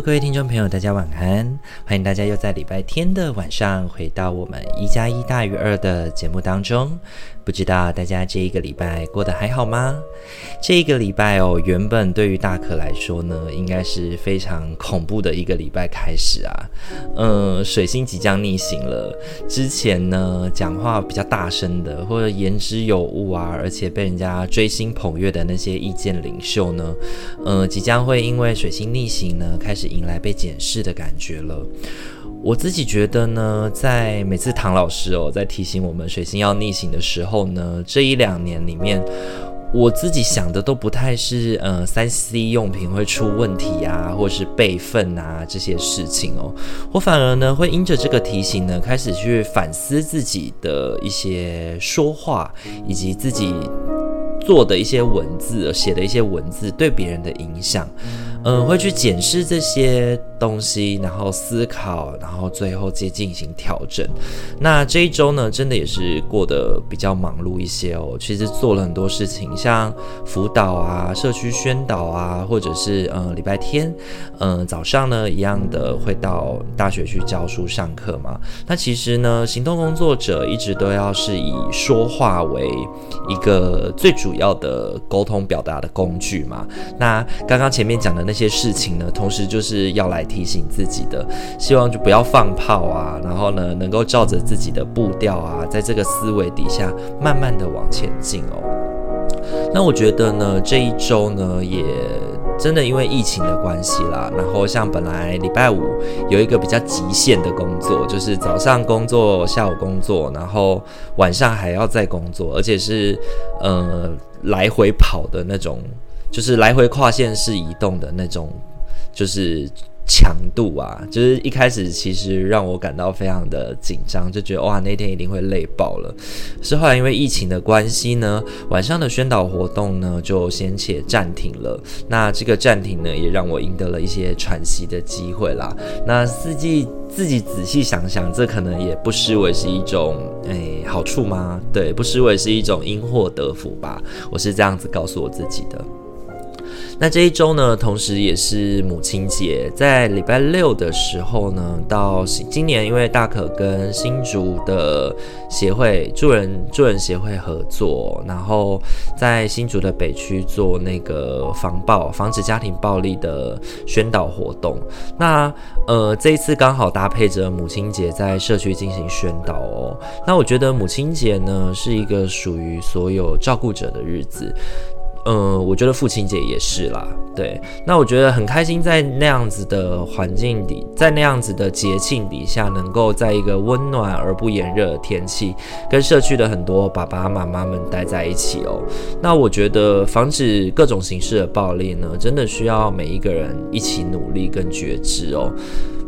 各位听众朋友，大家晚安！欢迎大家又在礼拜天的晚上回到我们一加一大于二的节目当中。不知道大家这一个礼拜过得还好吗？这一个礼拜哦，原本对于大可来说呢，应该是非常恐怖的一个礼拜开始啊。嗯，水星即将逆行了。之前呢，讲话比较大声的，或者言之有物啊，而且被人家追星捧月的那些意见领袖呢，嗯，即将会因为水星逆行呢，开始迎来被检视的感觉了。我自己觉得呢，在每次唐老师哦，在提醒我们水星要逆行的时候呢，这一两年里面，我自己想的都不太是呃三 C 用品会出问题啊，或是备份啊这些事情哦，我反而呢会因着这个提醒呢，开始去反思自己的一些说话，以及自己做的一些文字，写的一些文字对别人的影响。嗯会去检视这些东西，然后思考，然后最后再进行调整。那这一周呢，真的也是过得比较忙碌一些哦。其实做了很多事情，像辅导啊、社区宣导啊，或者是嗯礼拜天，嗯早上呢一样的会到大学去教书上课嘛。那其实呢，行动工作者一直都要是以说话为一个最主要的沟通表达的工具嘛。那刚刚前面讲的那。那些事情呢，同时就是要来提醒自己的，希望就不要放炮啊，然后呢，能够照着自己的步调啊，在这个思维底下，慢慢的往前进哦。那我觉得呢，这一周呢，也真的因为疫情的关系啦，然后像本来礼拜五有一个比较极限的工作，就是早上工作，下午工作，然后晚上还要再工作，而且是呃来回跑的那种。就是来回跨线式移动的那种，就是强度啊，就是一开始其实让我感到非常的紧张，就觉得哇，那天一定会累爆了。是后来因为疫情的关系呢，晚上的宣导活动呢就先且暂停了。那这个暂停呢，也让我赢得了一些喘息的机会啦。那自己自己仔细想想，这可能也不失为是一种诶好处吗？对，不失为是一种因祸得福吧。我是这样子告诉我自己的。那这一周呢，同时也是母亲节，在礼拜六的时候呢，到今年因为大可跟新竹的协会助人助人协会合作，然后在新竹的北区做那个防暴防止家庭暴力的宣导活动。那呃，这一次刚好搭配着母亲节在社区进行宣导哦。那我觉得母亲节呢，是一个属于所有照顾者的日子。嗯，我觉得父亲节也是啦，对。那我觉得很开心，在那样子的环境里，在那样子的节庆底下，能够在一个温暖而不炎热的天气，跟社区的很多爸爸妈妈们待在一起哦。那我觉得防止各种形式的暴力呢，真的需要每一个人一起努力跟觉知哦。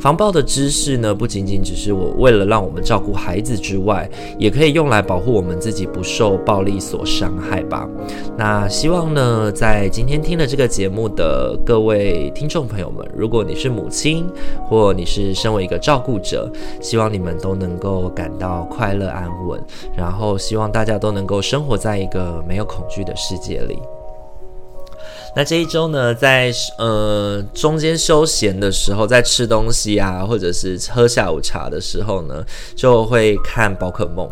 防暴的知识呢，不仅仅只是我为了让我们照顾孩子之外，也可以用来保护我们自己不受暴力所伤害吧。那希望呢，在今天听了这个节目的各位听众朋友们，如果你是母亲，或你是身为一个照顾者，希望你们都能够感到快乐安稳，然后希望大家都能够生活在一个没有恐惧的世界里。那这一周呢，在呃中间休闲的时候，在吃东西啊，或者是喝下午茶的时候呢，就会看宝可梦。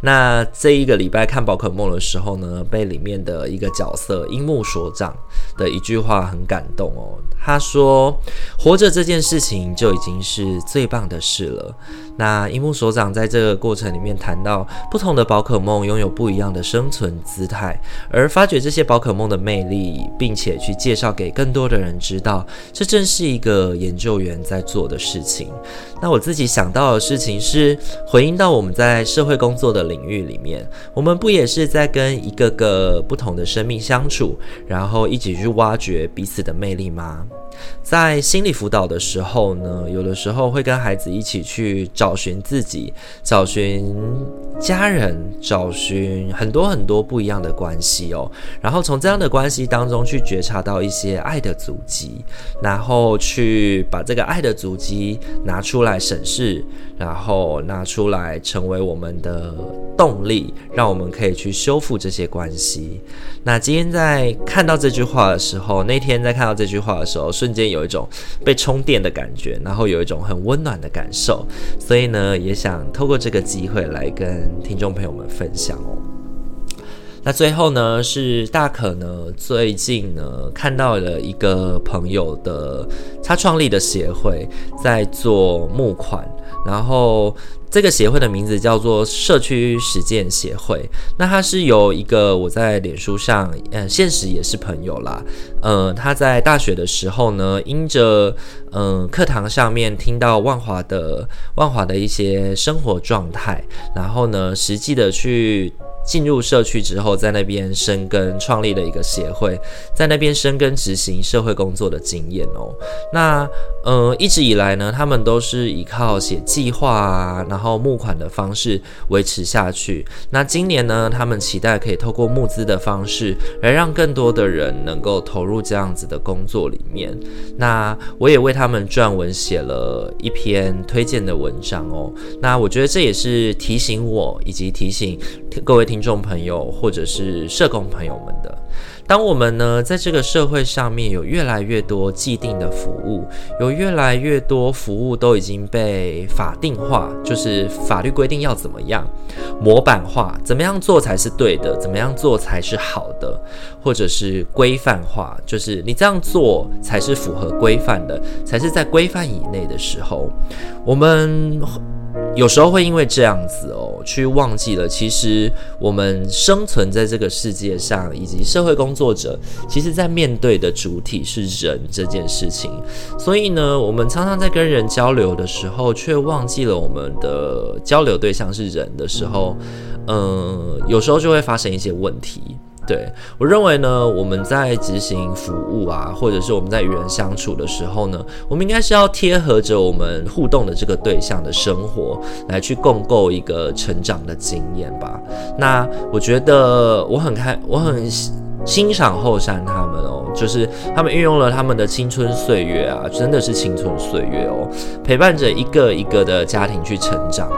那这一个礼拜看宝可梦的时候呢，被里面的一个角色樱木所长的一句话很感动哦。他说：“活着这件事情就已经是最棒的事了。”那樱木所长在这个过程里面谈到，不同的宝可梦拥有不一样的生存姿态，而发掘这些宝可梦的魅力，并且去介绍给更多的人知道，这正是一个研究员在做的事情。那我自己想到的事情是，回应到我们在社会工作的领域里面，我们不也是在跟一个个不同的生命相处，然后一起起去挖掘彼此的魅力吗？在心理辅导的时候呢，有的时候会跟孩子一起去找寻自己，找寻家人，找寻很多很多不一样的关系哦。然后从这样的关系当中去觉察到一些爱的足迹，然后去把这个爱的足迹拿出来审视，然后拿出来成为我们的动力，让我们可以去修复这些关系。那今天在看到这句话的时候，那天在看到这句话的时候，瞬间有一种被充电的感觉，然后有一种很温暖的感受，所以呢，也想透过这个机会来跟听众朋友们分享哦。那最后呢，是大可呢，最近呢看到了一个朋友的他创立的协会在做募款，然后。这个协会的名字叫做社区实践协会。那它是由一个我在脸书上，呃，现实也是朋友啦。呃，他在大学的时候呢，因着嗯、课堂上面听到万华的万华的一些生活状态，然后呢，实际的去。进入社区之后，在那边生根，创立了一个协会，在那边生根执行社会工作的经验哦。那呃，一直以来呢，他们都是依靠写计划啊，然然后募款的方式维持下去。那今年呢，他们期待可以透过募资的方式，来让更多的人能够投入这样子的工作里面。那我也为他们撰文写了一篇推荐的文章哦。那我觉得这也是提醒我，以及提醒各位。听众朋友，或者是社工朋友们的，当我们呢，在这个社会上面有越来越多既定的服务，有越来越多服务都已经被法定化，就是法律规定要怎么样模板化，怎么样做才是对的，怎么样做才是好的，或者是规范化，就是你这样做才是符合规范的，才是在规范以内的时候，我们。有时候会因为这样子哦，去忘记了，其实我们生存在这个世界上，以及社会工作者，其实在面对的主体是人这件事情。所以呢，我们常常在跟人交流的时候，却忘记了我们的交流对象是人的时候，嗯，有时候就会发生一些问题。对，我认为呢，我们在执行服务啊，或者是我们在与人相处的时候呢，我们应该是要贴合着我们互动的这个对象的生活，来去共构一个成长的经验吧。那我觉得我很开，我很欣赏后山他们哦，就是他们运用了他们的青春岁月啊，真的是青春岁月哦，陪伴着一个一个的家庭去成长。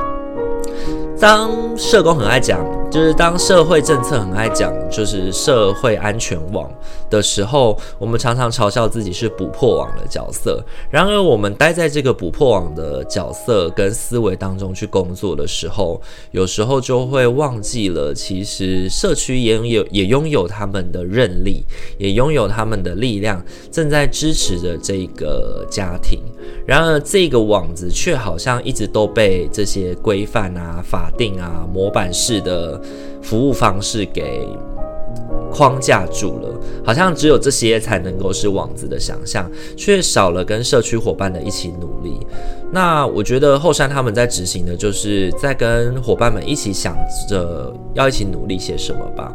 当社工很爱讲。就是当社会政策很爱讲，就是社会安全网的时候，我们常常嘲笑自己是捕破网的角色。然而，我们待在这个捕破网的角色跟思维当中去工作的时候，有时候就会忘记了，其实社区也有也拥有他们的韧力，也拥有他们的力量，正在支持着这个家庭。然而，这个网子却好像一直都被这些规范啊、法定啊、模板式的。服务方式给框架住了，好像只有这些才能够是网子的想象，却少了跟社区伙伴的一起努力。那我觉得后山他们在执行的，就是在跟伙伴们一起想着要一起努力些什么吧。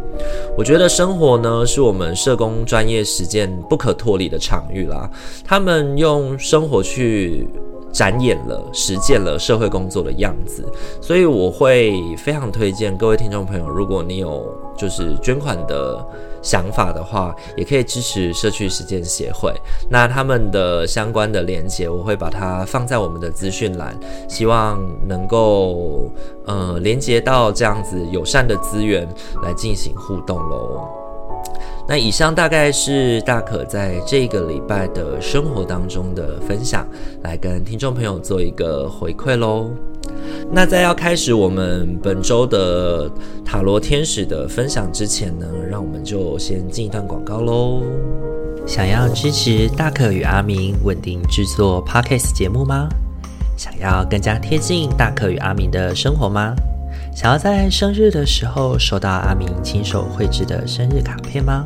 我觉得生活呢，是我们社工专业实践不可脱离的场域啦。他们用生活去。展演了、实践了社会工作的样子，所以我会非常推荐各位听众朋友，如果你有就是捐款的想法的话，也可以支持社区实践协会。那他们的相关的连接，我会把它放在我们的资讯栏，希望能够呃连接到这样子友善的资源来进行互动喽。那以上大概是大可在这个礼拜的生活当中的分享，来跟听众朋友做一个回馈喽。那在要开始我们本周的塔罗天使的分享之前呢，让我们就先进一段广告喽。想要支持大可与阿明稳定制作 Podcast 节目吗？想要更加贴近大可与阿明的生活吗？想要在生日的时候收到阿明亲手绘制的生日卡片吗？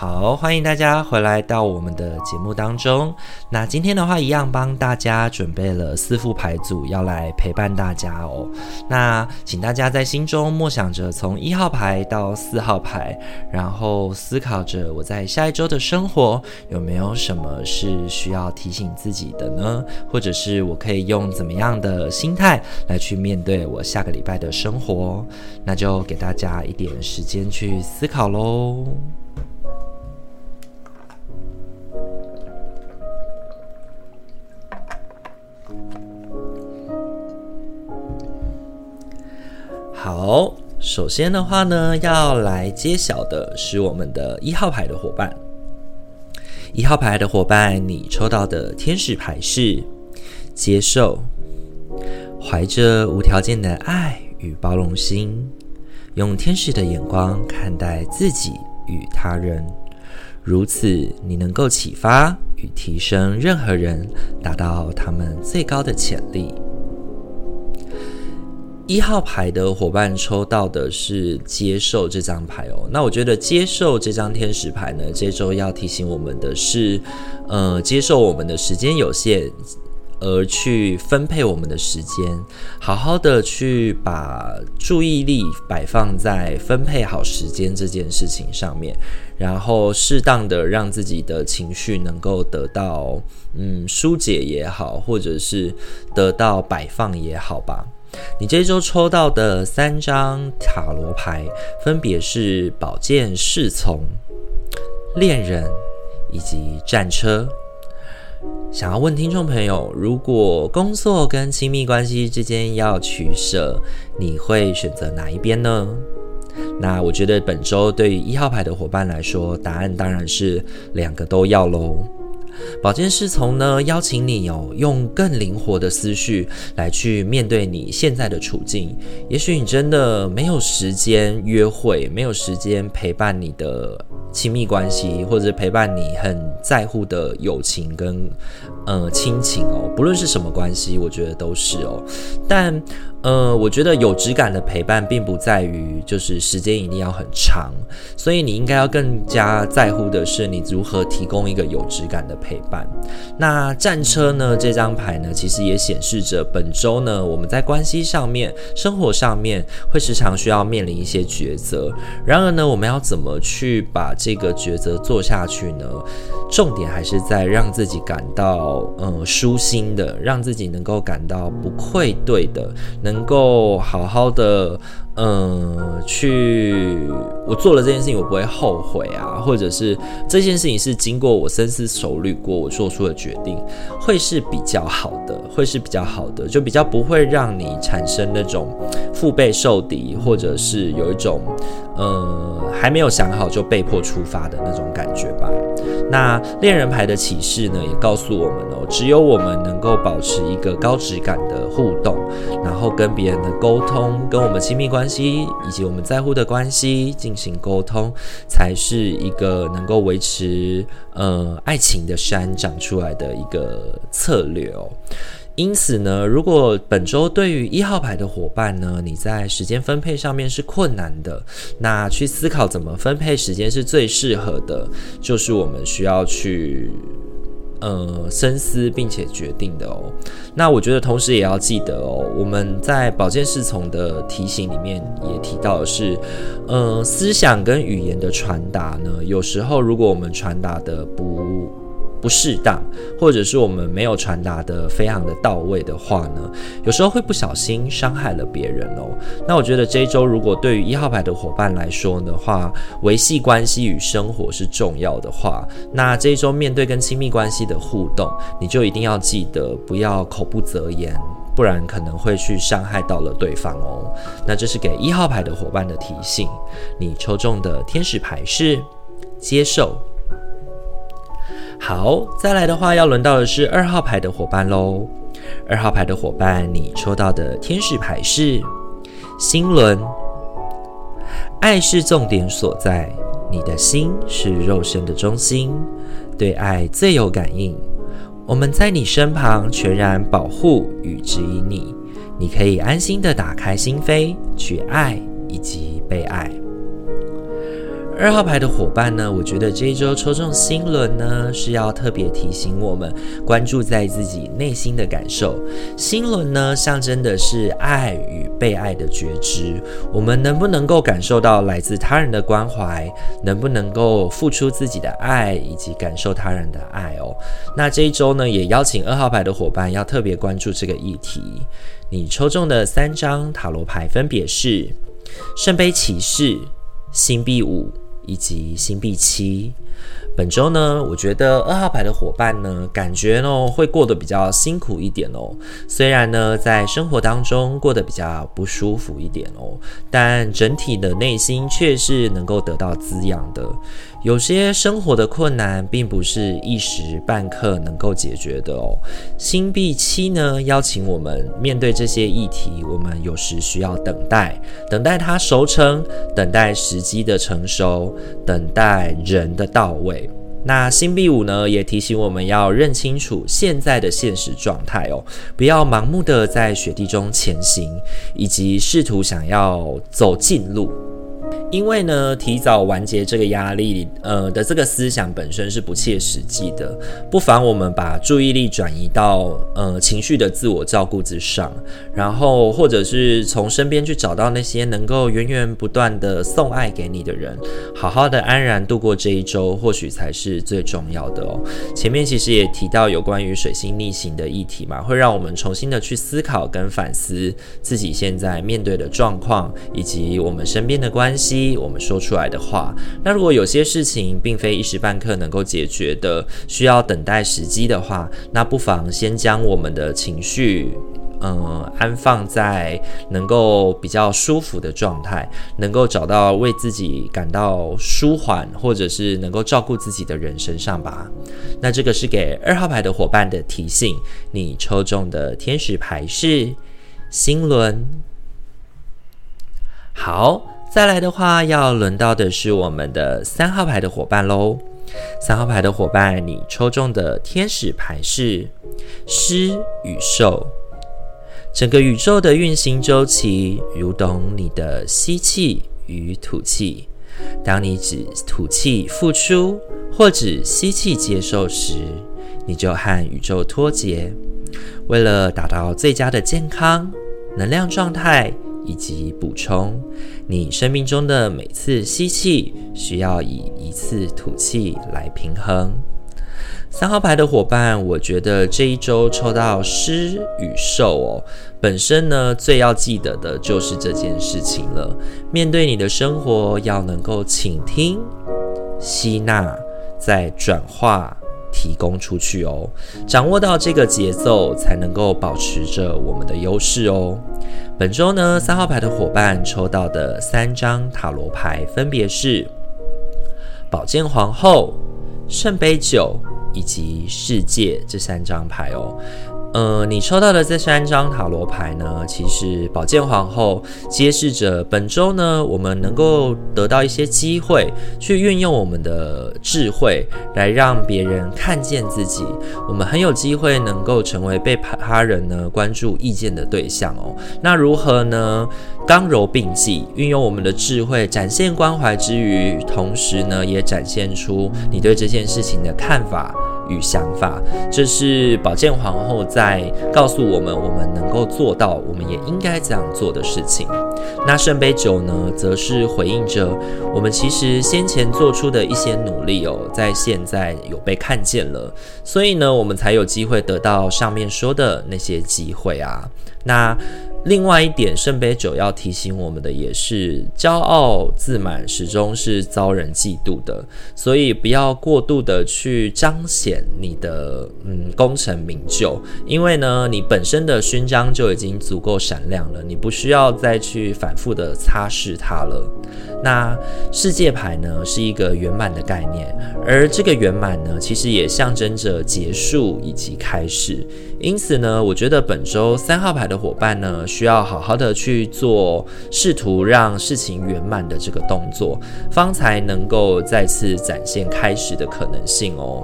好，欢迎大家回来到我们的节目当中。那今天的话，一样帮大家准备了四副牌组，要来陪伴大家哦。那请大家在心中默想着从一号牌到四号牌，然后思考着我在下一周的生活有没有什么是需要提醒自己的呢？或者是我可以用怎么样的心态来去面对我下个礼拜的生活？那就给大家一点时间去思考喽。好，首先的话呢，要来揭晓的是我们的一号牌的伙伴。一号牌的伙伴，你抽到的天使牌是接受，怀着无条件的爱与包容心，用天使的眼光看待自己与他人，如此你能够启发与提升任何人，达到他们最高的潜力。一号牌的伙伴抽到的是接受这张牌哦，那我觉得接受这张天使牌呢，这周要提醒我们的是，呃，接受我们的时间有限，而去分配我们的时间，好好的去把注意力摆放在分配好时间这件事情上面，然后适当的让自己的情绪能够得到嗯疏解也好，或者是得到摆放也好吧。你这周抽到的三张塔罗牌，分别是宝剑侍从、恋人以及战车。想要问听众朋友，如果工作跟亲密关系之间要取舍，你会选择哪一边呢？那我觉得本周对于一号牌的伙伴来说，答案当然是两个都要喽。宝剑侍从呢，邀请你哦，用更灵活的思绪来去面对你现在的处境。也许你真的没有时间约会，没有时间陪伴你的亲密关系，或者陪伴你很在乎的友情跟呃亲情哦，不论是什么关系，我觉得都是哦。但呃，我觉得有质感的陪伴，并不在于就是时间一定要很长，所以你应该要更加在乎的是你如何提供一个有质感的陪伴。那战车呢？这张牌呢，其实也显示着本周呢，我们在关系上面、生活上面会时常需要面临一些抉择。然而呢，我们要怎么去把这个抉择做下去呢？重点还是在让自己感到呃舒心的，让自己能够感到不愧对的。能能够好好的，嗯、去我做了这件事情，我不会后悔啊，或者是这件事情是经过我深思熟虑过，我做出的决定，会是比较好的，会是比较好的，就比较不会让你产生那种腹背受敌，或者是有一种，呃，还没有想好就被迫出发的那种感觉吧。那恋人牌的启示呢，也告诉我们哦，只有我们能够保持一个高质感的互动，然后跟别人的沟通，跟我们亲密关系以及我们在乎的关系进行沟通，才是一个能够维持呃爱情的山长出来的一个策略哦。因此呢，如果本周对于一号牌的伙伴呢，你在时间分配上面是困难的，那去思考怎么分配时间是最适合的，就是我们需要去呃深思并且决定的哦。那我觉得同时也要记得哦，我们在保健侍从的提醒里面也提到的是，呃，思想跟语言的传达呢，有时候如果我们传达的不不适当，或者是我们没有传达得非常的到位的话呢，有时候会不小心伤害了别人哦。那我觉得这一周如果对于一号牌的伙伴来说的话，维系关系与生活是重要的话，那这一周面对跟亲密关系的互动，你就一定要记得不要口不择言，不然可能会去伤害到了对方哦。那这是给一号牌的伙伴的提醒。你抽中的天使牌是接受。好，再来的话，要轮到的是二号牌的伙伴喽。二号牌的伙伴，你抽到的天使牌是心轮。爱是重点所在，你的心是肉身的中心，对爱最有感应。我们在你身旁，全然保护与指引你，你可以安心的打开心扉，去爱以及被爱。二号牌的伙伴呢，我觉得这一周抽中新轮呢，是要特别提醒我们关注在自己内心的感受。心轮呢，象征的是爱与被爱的觉知。我们能不能够感受到来自他人的关怀？能不能够付出自己的爱，以及感受他人的爱哦？那这一周呢，也邀请二号牌的伙伴要特别关注这个议题。你抽中的三张塔罗牌分别是圣杯骑士、星币五。以及星币七，本周呢，我觉得二号牌的伙伴呢，感觉呢会过得比较辛苦一点哦。虽然呢，在生活当中过得比较不舒服一点哦，但整体的内心却是能够得到滋养的。有些生活的困难并不是一时半刻能够解决的哦。星币七呢，邀请我们面对这些议题，我们有时需要等待，等待它熟成，等待时机的成熟，等待人的到位。那星币五呢，也提醒我们要认清楚现在的现实状态哦，不要盲目的在雪地中前行，以及试图想要走近路。因为呢，提早完结这个压力，呃的这个思想本身是不切实际的。不妨我们把注意力转移到呃情绪的自我照顾之上，然后或者是从身边去找到那些能够源源不断的送爱给你的人，好好的安然度过这一周，或许才是最重要的哦。前面其实也提到有关于水星逆行的议题嘛，会让我们重新的去思考跟反思自己现在面对的状况，以及我们身边的关系。我们说出来的话，那如果有些事情并非一时半刻能够解决的，需要等待时机的话，那不妨先将我们的情绪，嗯、安放在能够比较舒服的状态，能够找到为自己感到舒缓，或者是能够照顾自己的人身上吧。那这个是给二号牌的伙伴的提醒，你抽中的天使牌是心轮。好。再来的话，要轮到的是我们的三号牌的伙伴喽。三号牌的伙伴，你抽中的天使牌是狮与兽。整个宇宙的运行周期，如同你的吸气与吐气。当你只吐气付出，或只吸气接受时，你就和宇宙脱节。为了达到最佳的健康、能量状态。以及补充，你生命中的每次吸气需要以一次吐气来平衡。三号牌的伙伴，我觉得这一周抽到狮与兽哦，本身呢最要记得的就是这件事情了。面对你的生活，要能够倾听、吸纳，再转化。提供出去哦，掌握到这个节奏，才能够保持着我们的优势哦。本周呢，三号牌的伙伴抽到的三张塔罗牌分别是宝剑皇后、圣杯九以及世界这三张牌哦。呃，你抽到的这三张塔罗牌呢，其实宝剑皇后揭示着本周呢，我们能够得到一些机会，去运用我们的智慧来让别人看见自己。我们很有机会能够成为被他人呢关注意见的对象哦。那如何呢？刚柔并济，运用我们的智慧，展现关怀之余，同时呢，也展现出你对这件事情的看法。与想法，这是宝剑皇后在告诉我们，我们能够做到，我们也应该这样做的事情。那圣杯九呢，则是回应着我们其实先前做出的一些努力哦，在现在有被看见了，所以呢，我们才有机会得到上面说的那些机会啊。那。另外一点，圣杯九要提醒我们的也是，骄傲自满始终是遭人嫉妒的，所以不要过度的去彰显你的嗯功成名就，因为呢，你本身的勋章就已经足够闪亮了，你不需要再去反复的擦拭它了。那世界牌呢，是一个圆满的概念，而这个圆满呢，其实也象征着结束以及开始。因此呢，我觉得本周三号牌的伙伴呢，需要好好的去做，试图让事情圆满的这个动作，方才能够再次展现开始的可能性哦。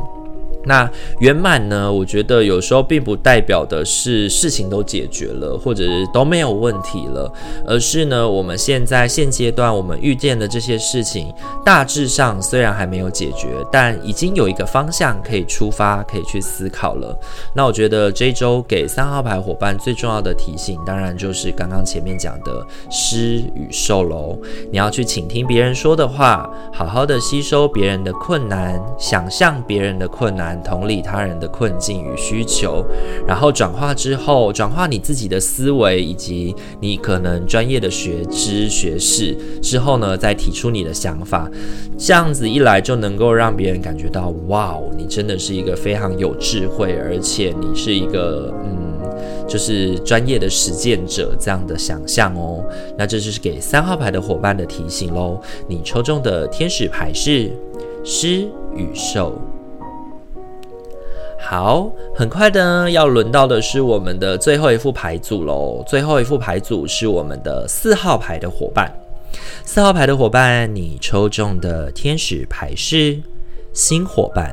那圆满呢？我觉得有时候并不代表的是事情都解决了，或者是都没有问题了，而是呢，我们现在现阶段我们遇见的这些事情，大致上虽然还没有解决，但已经有一个方向可以出发，可以去思考了。那我觉得这周给三号牌伙伴最重要的提醒，当然就是刚刚前面讲的施与受喽。你要去倾听别人说的话，好好的吸收别人的困难，想象别人的困难。同理他人的困境与需求，然后转化之后，转化你自己的思维以及你可能专业的学知学识之后呢，再提出你的想法，这样子一来就能够让别人感觉到，哇，你真的是一个非常有智慧，而且你是一个嗯，就是专业的实践者这样的想象哦。那这就是给三号牌的伙伴的提醒喽。你抽中的天使牌是狮与兽。好，很快的要轮到的是我们的最后一副牌组喽。最后一副牌组是我们的四号牌的伙伴。四号牌的伙伴，你抽中的天使牌是新伙伴。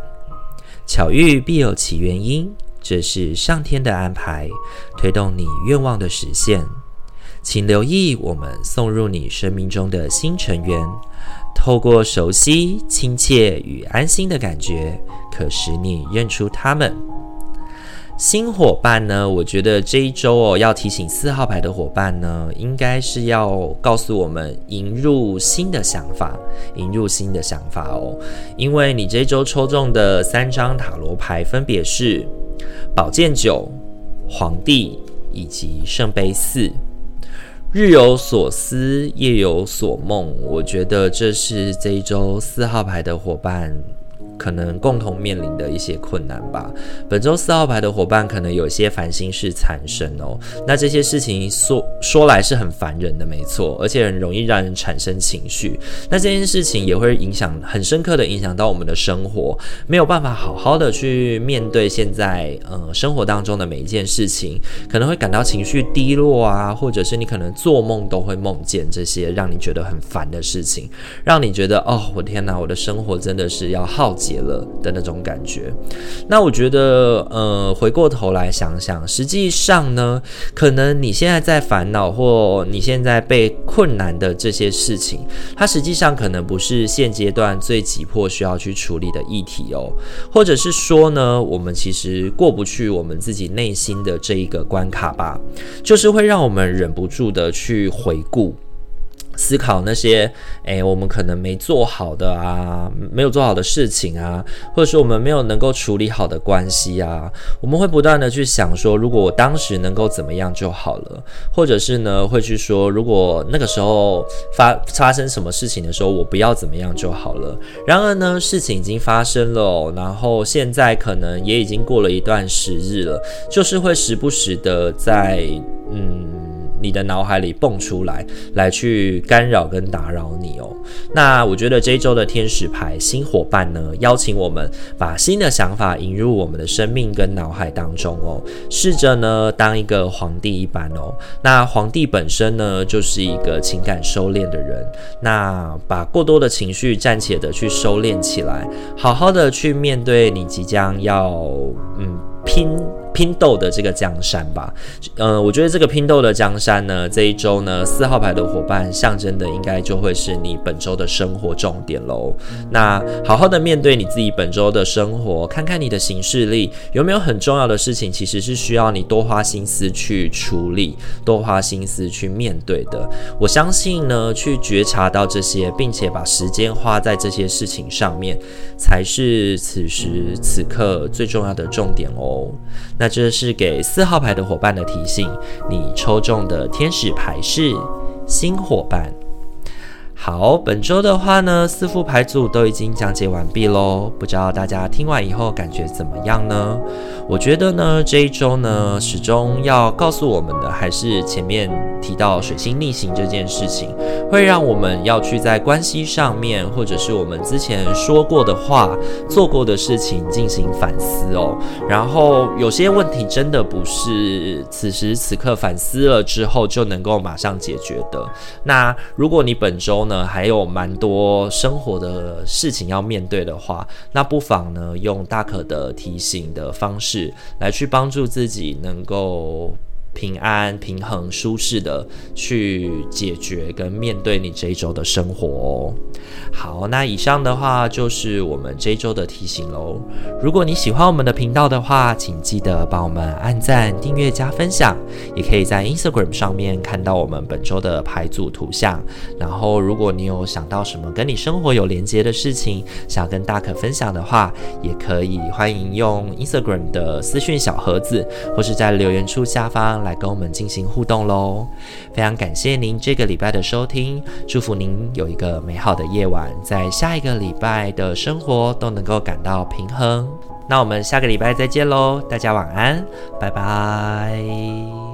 巧遇必有其原因，这是上天的安排，推动你愿望的实现。请留意我们送入你生命中的新成员。透过熟悉、亲切与安心的感觉，可使你认出他们。新伙伴呢，我觉得这一周哦，要提醒四号牌的伙伴呢，应该是要告诉我们引入新的想法，引入新的想法哦。因为你这一周抽中的三张塔罗牌分别是宝剑九、皇帝以及圣杯四。日有所思，夜有所梦。我觉得这是这一周四号牌的伙伴。可能共同面临的一些困难吧。本周四号牌的伙伴可能有些烦心事产生哦。那这些事情说说来是很烦人的，没错，而且很容易让人产生情绪。那这件事情也会影响很深刻的影响到我们的生活，没有办法好好的去面对现在呃生活当中的每一件事情，可能会感到情绪低落啊，或者是你可能做梦都会梦见这些让你觉得很烦的事情，让你觉得哦，我天哪，我的生活真的是要耗竭了的那种感觉，那我觉得，呃，回过头来想想，实际上呢，可能你现在在烦恼或你现在被困难的这些事情，它实际上可能不是现阶段最急迫需要去处理的议题哦，或者是说呢，我们其实过不去我们自己内心的这一个关卡吧，就是会让我们忍不住的去回顾。思考那些，诶，我们可能没做好的啊，没有做好的事情啊，或者说我们没有能够处理好的关系啊，我们会不断的去想说，如果我当时能够怎么样就好了，或者是呢，会去说，如果那个时候发发生什么事情的时候，我不要怎么样就好了。然而呢，事情已经发生了，然后现在可能也已经过了一段时日了，就是会时不时的在，嗯。你的脑海里蹦出来，来去干扰跟打扰你哦。那我觉得这一周的天使牌新伙伴呢，邀请我们把新的想法引入我们的生命跟脑海当中哦。试着呢当一个皇帝一般哦。那皇帝本身呢，就是一个情感收敛的人。那把过多的情绪暂且的去收敛起来，好好的去面对你即将要嗯拼。拼斗的这个江山吧，嗯、我觉得这个拼斗的江山呢，这一周呢，四号牌的伙伴象征的应该就会是你本周的生活重点喽。那好好的面对你自己本周的生活，看看你的行事力有没有很重要的事情，其实是需要你多花心思去处理，多花心思去面对的。我相信呢，去觉察到这些，并且把时间花在这些事情上面，才是此时此刻最重要的重点哦。那这是给四号牌的伙伴的提醒，你抽中的天使牌是新伙伴。好，本周的话呢，四副牌组都已经讲解完毕喽。不知道大家听完以后感觉怎么样呢？我觉得呢，这一周呢，始终要告诉我们的还是前面提到水星逆行这件事情，会让我们要去在关系上面，或者是我们之前说过的话、做过的事情进行反思哦。然后有些问题真的不是此时此刻反思了之后就能够马上解决的。那如果你本周呢，呢，还有蛮多生活的事情要面对的话，那不妨呢，用大可的提醒的方式来去帮助自己，能够。平安、平衡、舒适的去解决跟面对你这一周的生活哦。好，那以上的话就是我们这一周的提醒喽。如果你喜欢我们的频道的话，请记得帮我们按赞、订阅、加分享。也可以在 Instagram 上面看到我们本周的牌组图像。然后，如果你有想到什么跟你生活有连接的事情，想跟大可分享的话，也可以欢迎用 Instagram 的私讯小盒子，或是在留言处下方。来跟我们进行互动喽！非常感谢您这个礼拜的收听，祝福您有一个美好的夜晚，在下一个礼拜的生活都能够感到平衡。那我们下个礼拜再见喽，大家晚安，拜拜。